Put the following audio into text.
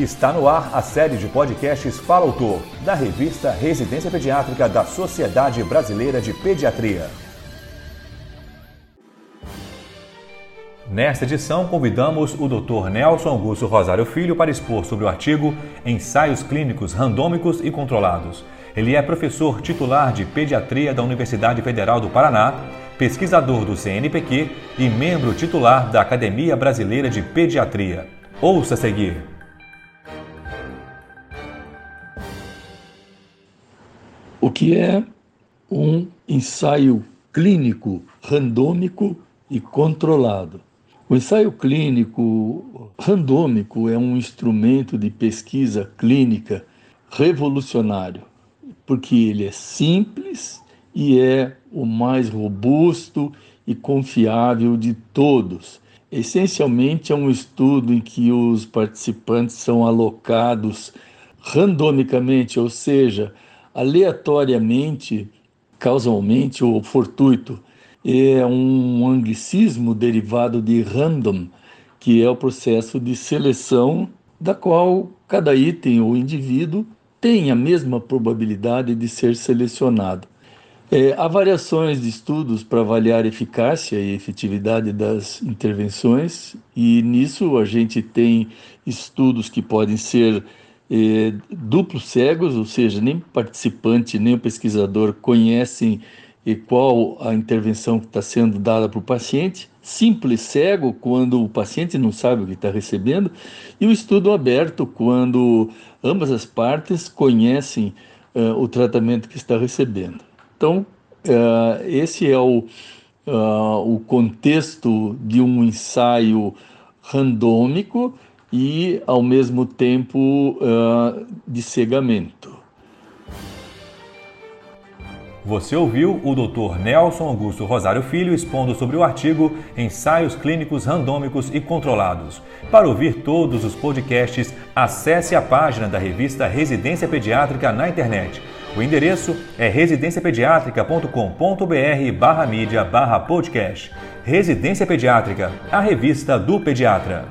Está no ar a série de podcasts Fala Autor, da revista Residência Pediátrica da Sociedade Brasileira de Pediatria. Nesta edição, convidamos o Dr. Nelson Augusto Rosário Filho para expor sobre o artigo Ensaios Clínicos Randômicos e Controlados. Ele é professor titular de Pediatria da Universidade Federal do Paraná, pesquisador do CNPq e membro titular da Academia Brasileira de Pediatria. Ouça a seguir. O que é um ensaio clínico randômico e controlado? O ensaio clínico randômico é um instrumento de pesquisa clínica revolucionário, porque ele é simples e é o mais robusto e confiável de todos. Essencialmente, é um estudo em que os participantes são alocados randomicamente, ou seja, aleatoriamente, causalmente ou fortuito. É um anglicismo derivado de random, que é o processo de seleção da qual cada item ou indivíduo tem a mesma probabilidade de ser selecionado. É, há variações de estudos para avaliar eficácia e efetividade das intervenções, e nisso a gente tem estudos que podem ser é, duplos cegos, ou seja, nem participante nem o pesquisador conhecem é, qual a intervenção que está sendo dada para o paciente, simples cego quando o paciente não sabe o que está recebendo, e o estudo aberto quando ambas as partes conhecem uh, o tratamento que está recebendo. Então, uh, esse é o, uh, o contexto de um ensaio randômico e, ao mesmo tempo, uh, de cegamento. Você ouviu o Dr. Nelson Augusto Rosário Filho expondo sobre o artigo Ensaios Clínicos Randômicos e Controlados. Para ouvir todos os podcasts, acesse a página da revista Residência Pediátrica na internet. O endereço é residenciapediatrica.com.br barra mídia barra podcast. Residência Pediátrica, a revista do pediatra.